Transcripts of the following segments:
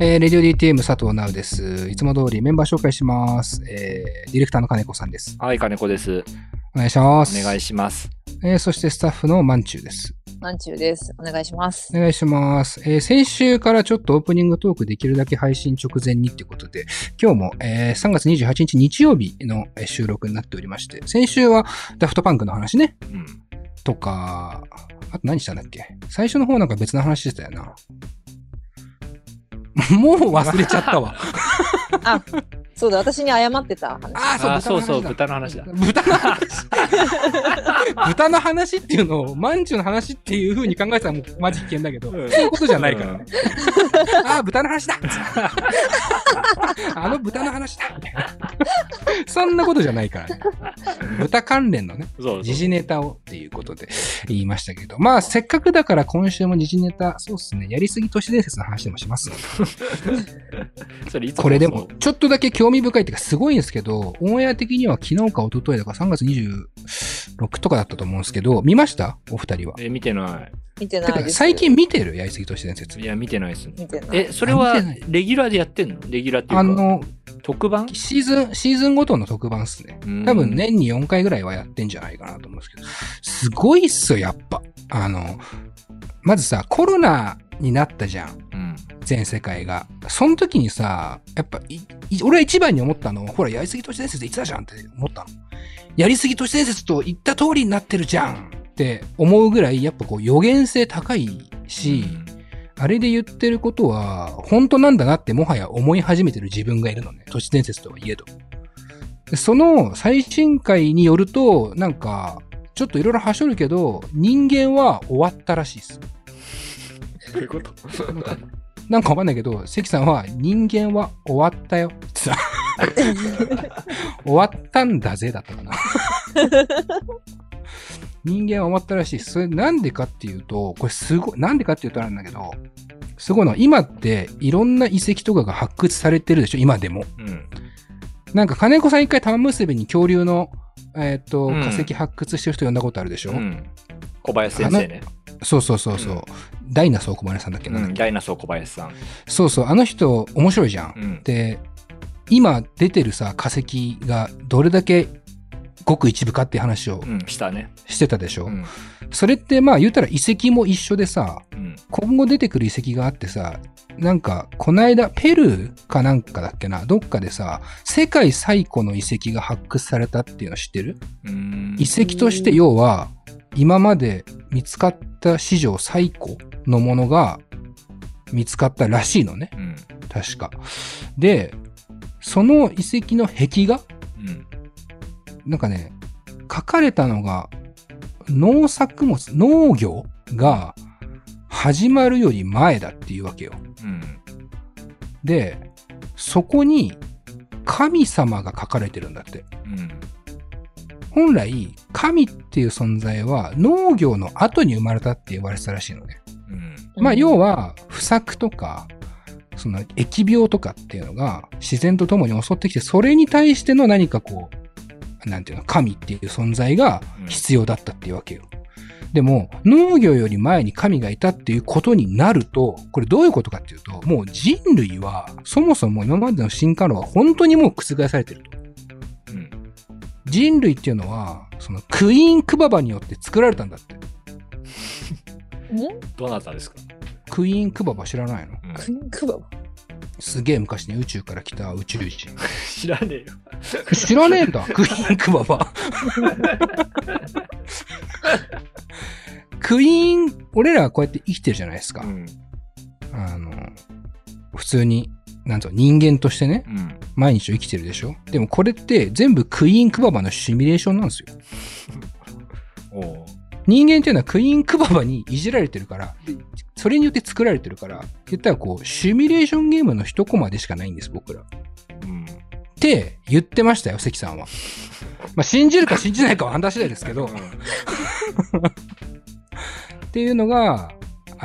えー、レディオ DTM 佐藤直です。いつも通りメンバー紹介します。えー、ディレクターの金子さんです。はい、金子です。お願いします。お願いします。えー、そしてスタッフのまんちゅうです。まんちゅうです。お願いします。お願いします。えー、先週からちょっとオープニングトークできるだけ配信直前にってことで、今日も、えー、3月28日日曜日のえー収録になっておりまして、先週はダフトパンクの話ね、うん。とか、あと何したんだっけ？最初の方なんか別の話してたよな。もう忘れちゃったわ。あ、そうだ、私に謝ってた話。ああ、そうそう、豚の話だ豚の話だ。豚の話豚の話っていうのを、まんじゅうの話っていう風に考えたらもうマジ危険だけど、うんそういうことじゃないからね。ああ、豚の話だあの豚の話だみたいな。そんなことじゃないからね。豚関連のね。時事ネタをっていうことで言いましたけど、まあせっかくだから今週も時事ネタ、そうっすね、やりすぎ都市伝説の話でもします。これでも、ちょっとだけ興味深いっていうか、すごいんですけど、オンエア的には昨日か一昨日だから3月26とかだったと思うんですけど、見ました？お二人は？え、見てな見てなてか、いです。最近見てるやりすぎ都市伝説い。い。や、見てないですね。見てない。え、それはあ見てない、レギュラーでやってんの？レギュラーっていうか、あの、特番？シーズン、シーズンごとの特番っすね。うん多分年に4回ぐらいはやってんじゃないかなと思うんですけど、すごいっすよ、やっぱ。あの、まずさ、コロナになったじゃん。うん。全世界が。その時にさ、やっぱ俺は一番に思ったのは、ほら、やりすぎ都市伝説で言ってたじゃんって思ったの。やりすぎ都市伝説と言った通りになってるじゃんって思うぐらい、やっぱこう予言性高いし、あれで言ってることは、本当なんだなってもはや思い始めてる自分がいるのね。都市伝説とはいえど。でその最新回によると、なんか、ちょっといろいろはしょるけど、人間は終わったらしいです。どういうこと？なんかわかんないけど、関さんは人間は終わったよってさ、終わったんだぜだったかな。人間は終わったらしい。それなんでかっていうと、これすごい、なんでかっていうとあるんだけど、すごいのは今っていろんな遺跡とかが発掘されてるでしょ、今でも。うん。なんか金子さん一回玉結びに恐竜の、えっ、と、うん化石発掘してる人呼んだことあるでしょ、うん。小林先生ね。そうそうそうそう、うんダイナソー小林さんだっけな、うん。ダイナソー小林さん。そうそう、あの人面白いじゃん。うん。で、今出てるさ、化石がどれだけごく一部かっていう話をうん。したね。してたでしょ、うん。それってまあ言うたら遺跡も一緒でさ、うん。今後出てくる遺跡があってさ、なんか、こないだ、ペルーかなんかだっけな、どっかでさ、世界最古の遺跡が発掘されたっていうの知ってる？うん遺跡として要は、今まで見つかった史上最古のものが見つかったらしいのね。うん。確か。で、その遺跡の壁画？うん。なんかね、書かれたのが、農作物、農業が始まるより前だっていうわけよ。うん。で、そこに神様が書かれてるんだって。うん。本来、神っていう存在は農業の後に生まれたって言われてたらしいのね。うん。まあ、要は、不作とか、その疫病とかっていうのが自然と共に襲ってきて、それに対しての何かこう、なんていうの、神っていう存在が必要だったっていうわけよ。でも、農業より前に神がいたっていうことになると、これどういうことかっていうと、もう人類は、そもそも今までの進化論は本当にもう覆されてると。うん。人類っていうのは、そのクイーンクババによって作られたんだって。どなたですか？クイーンクババ知らないの？うんクイーンクババ？すげえ昔に宇宙から来た宇宙人。知らねえよ。知らねえんだ、クイーンクババ。クイーン、俺らはこうやって生きてるじゃないですか。うん。あの、普通に、なんと人間としてね、うん。毎日を生きてるでしょ？でもこれって全部クイーンクババのシミュレーションなんですよ。人間っていうのはクイーンクババにいじられてるから、でそれによって作られてるから、言ったらこう、シミュレーションゲームの一コマでしかないんです、僕ら。うん。って言ってましたよ、関さんは。まあ、信じるか信じないかはあんた次第ですけど、っていうのが、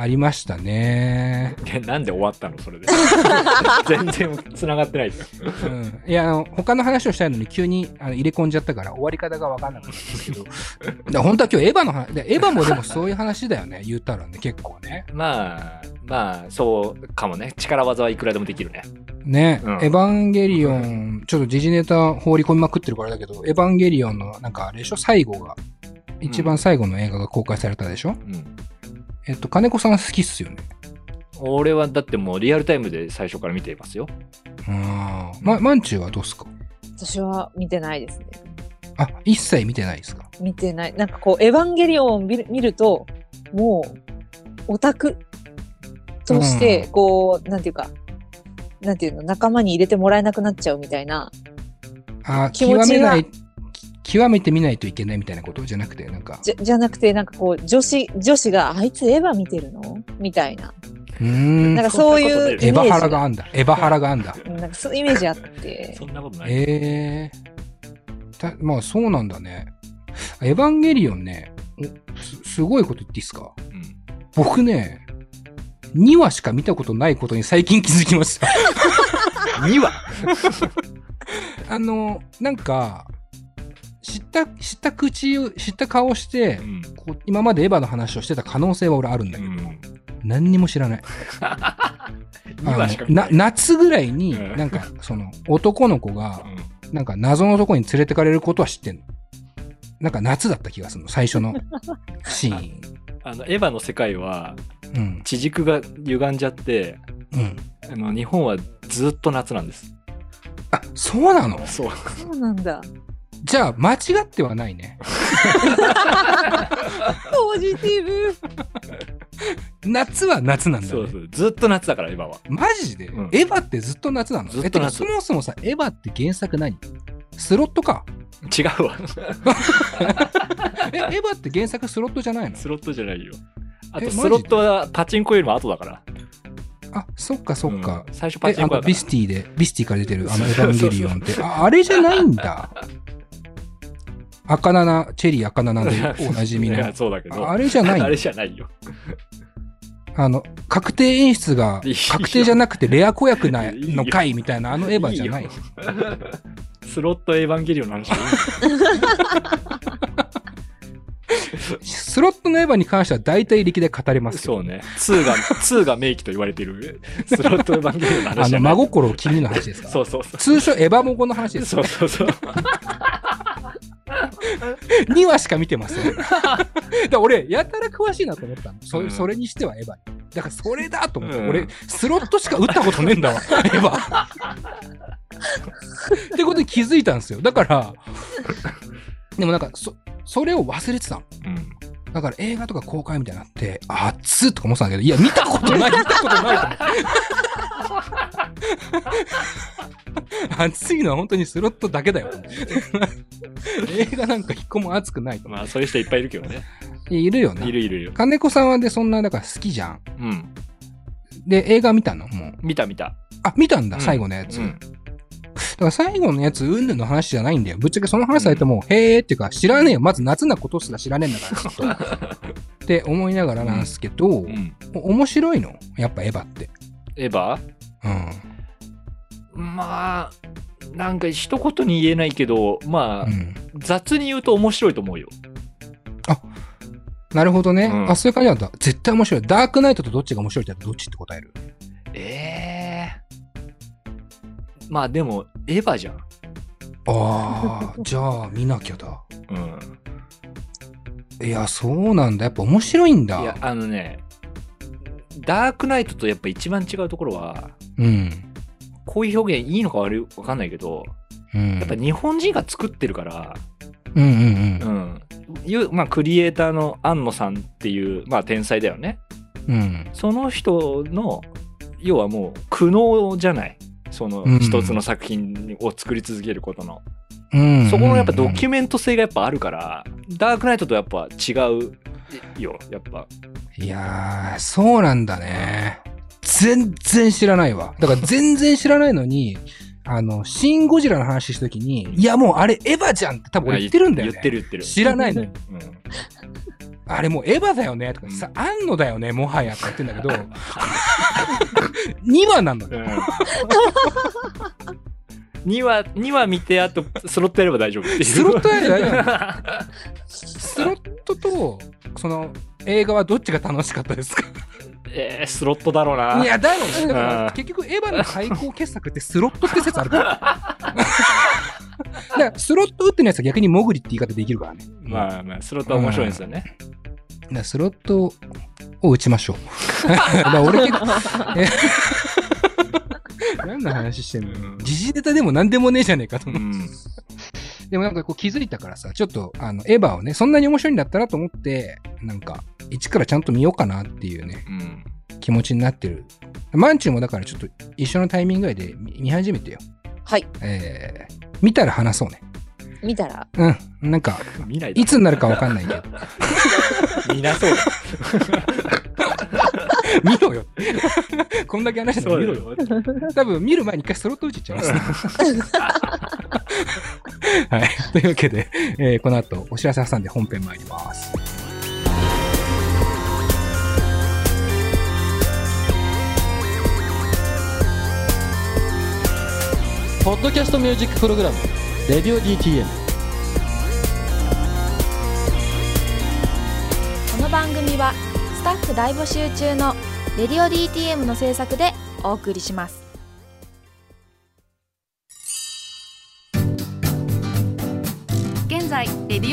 ありましたね。えなんで終わったのそれで。全然繋がってないじゃん。うん。いや、あの、他の話をしたいのに急にあの入れ込んじゃったから終わり方がわかんなかったんですけど。だ本当は今日エヴァの話、でエヴァもでもそういう話だよね、言ったらね、結構ね。まあ、まあ、そうかもね。力技はいくらでもできるね。ね、うんエヴァンゲリオン、ちょっと時事ネタ放り込みまくってるからだけど、エヴァンゲリオンのなんかあれでしょ？最後が、一番最後の映画が公開されたでしょ、うん。えっと、金子さん好きっすよね。俺はだってもうリアルタイムで最初から見ていますよ。あーま、まんちゅうはどうっすか？私は見てないですね。あ、一切見てないですか？見てない。なんかこう、エヴァンゲリオンを見る見ると、もう、オタクとして、こう、なんていうか、なんていうの、仲間に入れてもらえなくなっちゃうみたいな。あー気持ちが極めない、き極めてみないといけないみたいなことじゃなくて、なんか、じゃ、じゃなくて、なんかこう、女子、女子が、あいつエヴァ見てるの？みたいな。うーん、なんかそういうエヴァハラががあんだ。エヴァハラがあんだ。なんかそういうイメージあって。そんなことない。ええたまあそうなんだね。エヴァンゲリオンね、おすすごいこと言っていいですか？うん僕ね、2話しか見たことないことに最近気づきました。2話あの、なんか、知った、知った口を、知った顔してう、ん。こう今までエヴァの話をしてた可能性は俺あるんだけど、うん。何にも知らない。2話しか見な。夏ぐらいに、うんなんか、その、男の子がう、んなんか謎のとこに連れてかれることは知ってんの。なんか夏だった気がするの、最初の シーン。あの、エヴァの世界は、うん。地軸が歪んじゃって、うん。あの、日本はずっと夏なんです。あ、そうなの？そう。そうなんだ。じゃあ、間違ってはないね。ポジティブ。夏は夏なんだね。そうそう。ずっと夏だから、エヴァは。マジで、うんエヴァってずっと夏なの？ずっと夏そもそもさ、エヴァって原作何？スロットか？違うわ。え、エヴァって原作スロットじゃないの？スロットじゃないよ。あと、スロットはパチンコよりも後だから。あ、そっかそっか。うん最初パえ、チンコだから。あのビスティで、ビスティから出てるあのエヴァンゲリオンって、ああれじゃないんだ。赤七、チェリー赤七で おなじみいの。やそうだけど。ああれじゃないあれじゃないよ。あの、確定演出が確定じゃなくてレア子役なの回みたいなあのエヴァじゃないいいよスロットエヴァンゲリオンの話 スロットのエヴァに関しては大体力で語れます。そうね。2が、2が名機と言われているスロットエヴァンゲリオンのあの、話じゃない。真心を君の話ですか？そうそうそう。通称エヴァモコの話ですそうそうそう。2話しか見てません。だから俺、やたら詳しいなと思ったの。そ,、うんそれにしてはエヴァに。だからそれだと思って、うん俺、スロットしか打ったことねえんだわ、エヴァ。ってことに気づいたんですよ。だから、でもなんか、そ、それを忘れてたの。うん。だから映画とか公開みたいになって、熱っとか思ってたんだけど、いや、見たことない、見たことないと思って。熱いのは本当にスロットだけだよ。映画なんか一個も熱くないまあ、そういう人いっぱいいるけどね。う。いるよね。いるいるいる。金子さんはでそんな、だから好きじゃん。うん。で、映画見たの？もう。見た見た。あ、見たんだ、うん最後のやつ。うんだから最後のやつ、うんぬんの話じゃないんだよ。ぶっちゃけその話されても、へーっていうか、知らねえよ。まず夏なことすら知らねえんだから、ず って思いながらなんですけど、面白いの？やっぱエヴァって。エヴァ？うん。まあ、なんか一言に言えないけど、まあ、うん。雑に言うと面白いと思うよ。なるほどね。うんあ、そういう感じなんだ。絶対面白い。ダークナイトとどっちが面白いってどっちって答える？ええまあでも、エヴァじゃん。ああ、じゃあ見なきゃだ。うん。いや、そうなんだ。やっぱ面白いんだ。いや、あのね、ダークナイトとやっぱ一番違うところは、うん。こういう表現いいのか悪いわかんないけど、うん。やっぱ日本人が作ってるから、うんうんう。うんう、まあ、クリエイターの安野さんっていう、まあ、天才だよね。うん。その人の、要はもう、苦悩じゃない。そのうん一つの作品を作り続けることの。うん。そこのやっぱドキュュメント性がやっぱあるから、ダークナイトとやっぱ違うよ、やっぱ。いやー、そうなんだね。全然知らないわ。だから全然知らないのに、あの、シン・ゴジラの話したときに、いやもうあれエヴァじゃんって多分俺言ってるんだよね。言ってる言ってる。知らないのに。うん。あれもうエヴァだよねとかさ、あんのだよね、もはやって言ってんだけど、2話なのよ。2話、2話見て、あと、スロットやれば大丈夫っていう。スロットやれば大丈夫スロットと、その、映画はどっちが楽しかったですか？えー、スロットだろうな。いや、だよね。だからうん結局、エヴァの最高傑作ってスロットって説あるから。だから、スロット打ってないやつは逆にモグリって言い方できるからね。まあまあ、スロットは面白いんですよね。だからスロットを打ちましょう。俺結構、え 何の話してんの？時事ネタでも何でもねえじゃねえかと思う。うん。でもなんかこう気づいたからさ、ちょっとあの、エヴァをね、そんなに面白いんだったらと思って、なんか、一からちゃんと見ようかなっていうね、うん。気持ちになってる。マンチューもだからちょっと一緒のタイミングぐらいで見見始めてよ。はい。えー、見たら話そうね。見たら、うん。なんか、見ないつになるかわかんないけど。見なそうだ。見ろよ。こんだけ話してたら見ろよ。よ。多分見る前に一回スロット打ちちゃいますね。はい。というわけで、えーこの後お知らせ挟んで本編参ります。ポッドキャストミュージックプログラム「レディオ DTM この番組はスタッフ大募集中の「レディオ DTM」の制作でお送りします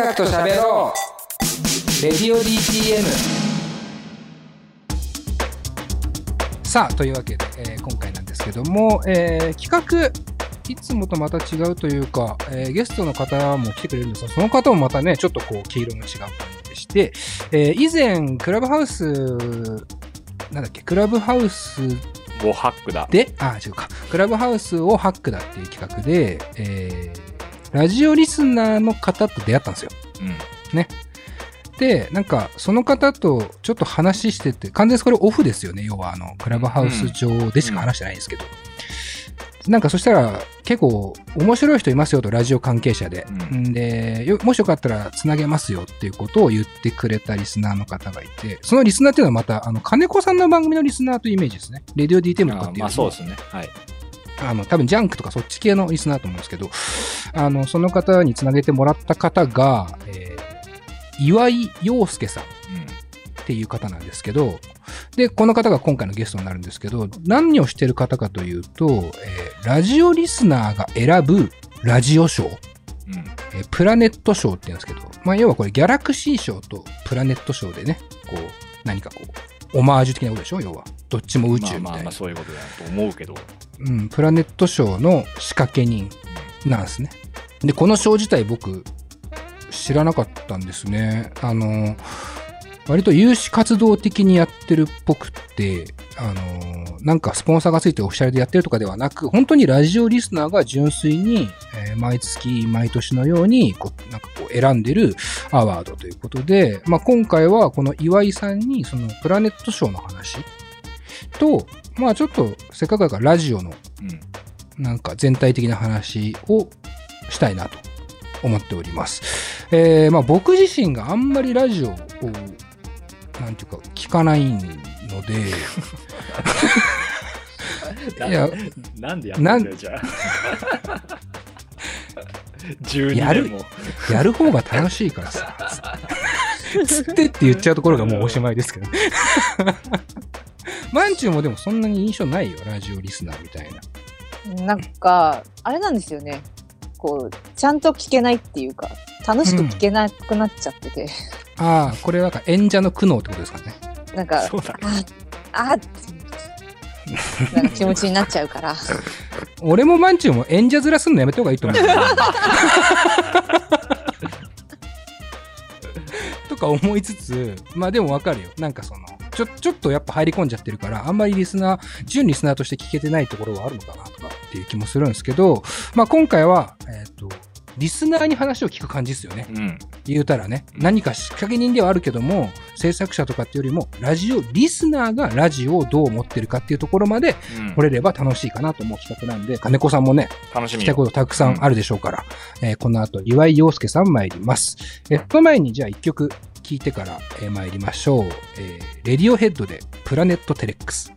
楽と喋ろうレディオ DTM さあというわけで、えー今回なんですけども、えー企画いつもとまた違うというか、えーゲストの方も来てくれるんですが、その方もまたね、ちょっとこう、黄色の違う感じでして、えー以前、クラブハウス、なんだっけ、クラブハウスボハックだ。で、あ、違うか。クラブハウスをハックだっていう企画で、えーラジオリスナーの方と出会ったんですよ。うん。で、なんか、その方とちょっと話してて、完全にこれオフですよね。要は、あの、クラブハウス上でしか話してないんですけど。なんか、そしたら、結構、面白い人いますよと、ラジオ関係者で。うんんでよ、もしよかったら、つなげますよっていうことを言ってくれたリスナーの方がいて、そのリスナーっていうのはまた、あの、金子さんの番組のリスナーというイメージですね。レディオ DTM とかあっていうまあそうですね。はい。あの、多分ジャンクとかそっち系のリスナーだと思うんですけど、あの、その方につなげてもらった方が、えー岩井陽介さんっていう方なんですけど、で、この方が今回のゲストになるんですけど、何をしてる方かというと、えーラジオリスナーが選ぶラジオ賞、うん。うん。えープラネット賞って言うんですけど、まあ、要はこれギャラクシー賞とプラネット賞でね、こう、何かこう、オマージュ的なことでしょ？要は。どっちも宇宙みたいな。まあまあまあそういうことだと思うけど。うん、プラネットショーの仕掛け人なんですね。で、このショー自体僕知らなかったんですね。あの、割と有志活動的にやってるっぽくって、あの、なんかスポンサーがついてオフィシャルでやってるとかではなく、本当にラジオリスナーが純粋に、えー毎月毎年のようにこう、なんか選んでるアワードということで、まあ今回はこの岩井さんにそのプラネットショーの話と、まあちょっとせっかくだからラジオのうん。なんか全体的な話をしたいなと思っております。えー、まあ僕自身があんまりラジオを、なんていうか聞かないので、いや、なんでやってんだよ、じゃあ。12やる年も。やる方が楽しいからさ、つってって言っちゃうところがもうおしまいですけどね。マンチューもでもそんなに印象ないよ、ラジオリスナーみたいな。なんか、あれなんですよね。こう、ちゃんと聞けないっていうか、楽しく聞けなくなっちゃってて、ああ、これなんか演者の苦悩ってことですかね。なんか、そうだね。あ、あって、なんか気持ちになっちゃうから。俺もマンチューも演者面すんのやめた方がいいと思う。とか思いつつ、まあでもわかるよ。なんかその、ちょ、ちょっとやっぱ入り込んじゃってるから、あんまりリスナー、純リスナーとして聞けてないところはあるのかなとかっていう気もするんですけど、まあ今回は、えっ、と、リスナーに話を聞く感じですよね。うん。言うたらね、うん何か仕掛け人ではあるけども、制作者とかっていうよりも、ラジオ、リスナーがラジオをどう思ってるかっていうところまでうん来れれば楽しいかなと思う企画なんで、金子さんもね、楽しみ聞きたいことたくさんあるでしょうから、えーこの後、岩井陽介さん参ります。え、その前にじゃあ一曲聴いてから、えー参りましょう。えーレディオヘッドでプラネットテレックス。